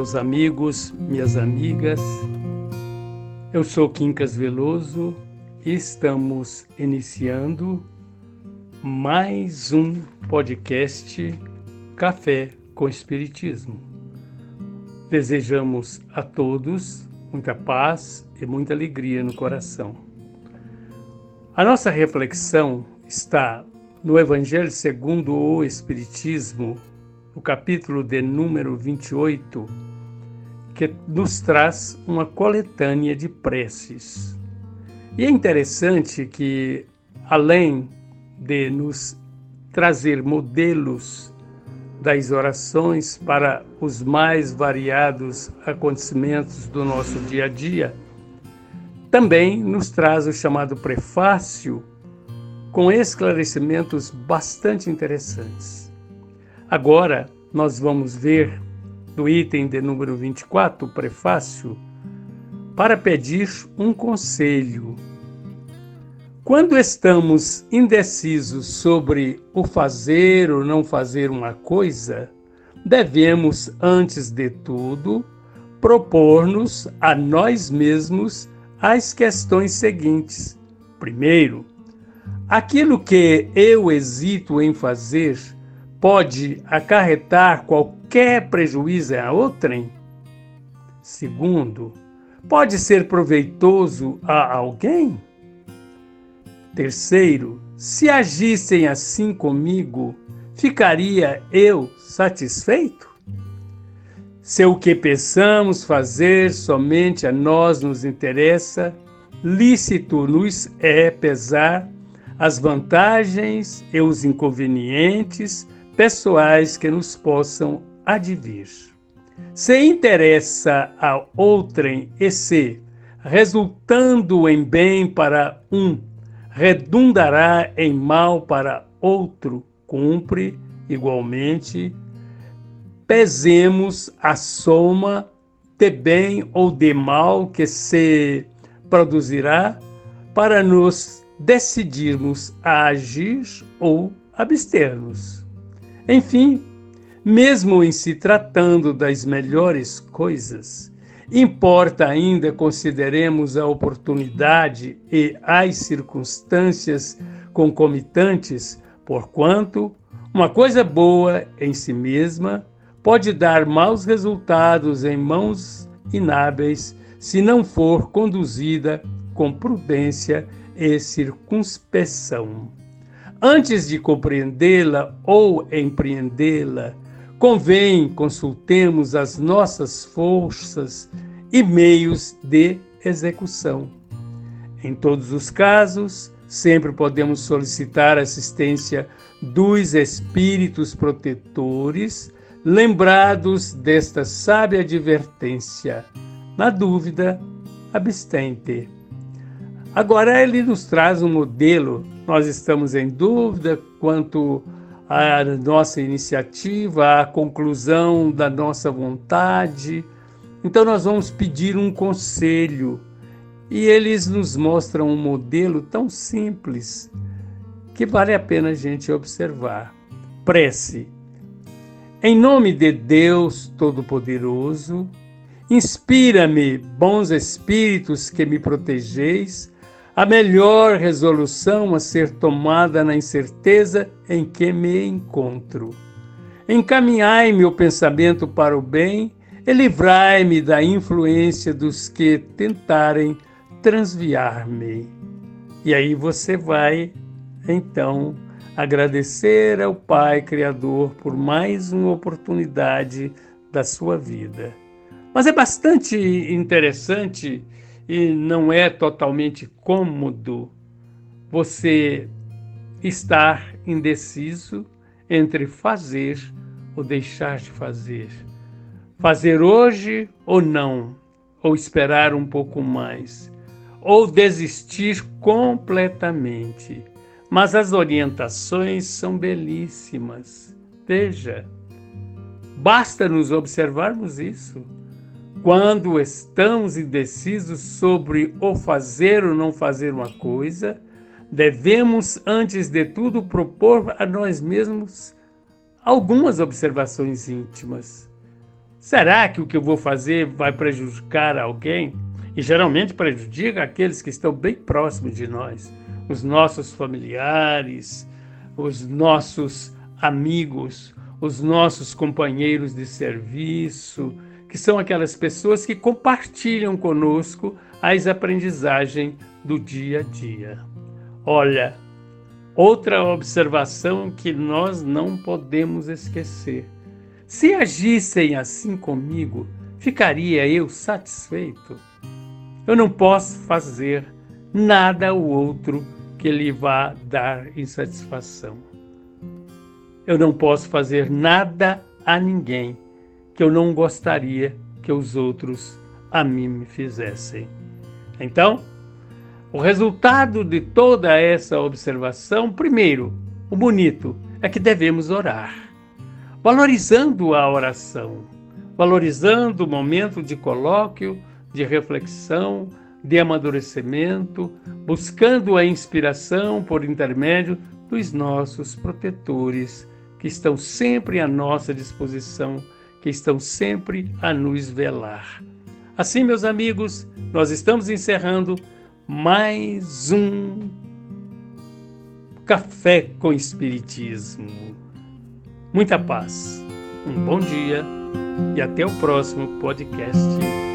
Meus amigos, minhas amigas. Eu sou Quincas Veloso e estamos iniciando mais um podcast Café com Espiritismo. Desejamos a todos muita paz e muita alegria no coração. A nossa reflexão está no Evangelho segundo o Espiritismo, no capítulo de número 28, que nos traz uma coletânea de preces. E é interessante que, além de nos trazer modelos das orações para os mais variados acontecimentos do nosso dia a dia, também nos traz o chamado prefácio com esclarecimentos bastante interessantes. Agora nós vamos ver do item de número 24, o prefácio, para pedir um conselho. Quando estamos indecisos sobre o fazer ou não fazer uma coisa, devemos, antes de tudo, propor-nos a nós mesmos as questões seguintes. Primeiro, aquilo que eu hesito em fazer pode acarretar qualquer prejuízo a outrem? Segundo, pode ser proveitoso a alguém? Terceiro, se agissem assim comigo, ficaria eu satisfeito? Se o que pensamos fazer somente a nós nos interessa, lícito nos é pesar as vantagens e os inconvenientes pessoais que nos possam advir. Se interessa a outrem e se, resultando em bem para um, redundará em mal para outro, cumpre, igualmente, pesemos a soma de bem ou de mal que se produzirá para nos decidirmos a agir ou abster-nos. Enfim, mesmo em se tratando das melhores coisas, importa ainda consideremos a oportunidade e as circunstâncias concomitantes, porquanto uma coisa boa em si mesma pode dar maus resultados em mãos inábeis se não for conduzida com prudência e circunspeção. Antes de compreendê-la ou empreendê-la, convém consultemos as nossas forças e meios de execução. Em todos os casos, sempre podemos solicitar assistência dos espíritos protetores lembrados desta sábia advertência. Na dúvida, abstente. Agora ele nos traz um modelo. Nós estamos em dúvida quanto à nossa iniciativa, à conclusão da nossa vontade. Então nós vamos pedir um conselho. E eles nos mostram um modelo tão simples que vale a pena a gente observar. Prece em nome de Deus Todo-Poderoso, inspira-me, bons espíritos que me protegeis, a melhor resolução a ser tomada na incerteza em que me encontro. Encaminhai meu pensamento para o bem e livrai-me da influência dos que tentarem transviar-me. E aí você vai, então, agradecer ao Pai Criador por mais uma oportunidade da sua vida. Mas é bastante interessante e não é totalmente cômodo você estar indeciso entre fazer ou deixar de fazer. Fazer hoje ou não, ou esperar um pouco mais, ou desistir completamente. Mas as orientações são belíssimas. Veja, basta nos observarmos isso. Quando estamos indecisos sobre o fazer ou não fazer uma coisa, devemos, antes de tudo, propor a nós mesmos algumas observações íntimas. Será que o que eu vou fazer vai prejudicar alguém? E geralmente prejudica aqueles que estão bem próximos de nós, os nossos familiares, os nossos amigos, os nossos companheiros de serviço, que são aquelas pessoas que compartilham conosco as aprendizagens do dia a dia. Olha, outra observação que nós não podemos esquecer. Se agissem assim comigo, ficaria eu satisfeito? Eu não posso fazer nada ao outro que lhe vá dar insatisfação. Eu não posso fazer nada a ninguém que eu não gostaria que os outros a mim me fizessem. Então, o resultado de toda essa observação, primeiro, o bonito, é que devemos orar, valorizando a oração, valorizando o momento de colóquio, de reflexão, de amadurecimento, buscando a inspiração por intermédio dos nossos protetores, que estão sempre à nossa disposição, que estão sempre a nos velar. Assim, meus amigos, nós estamos encerrando mais um Café com Espiritismo. Muita paz, um bom dia e até o próximo podcast.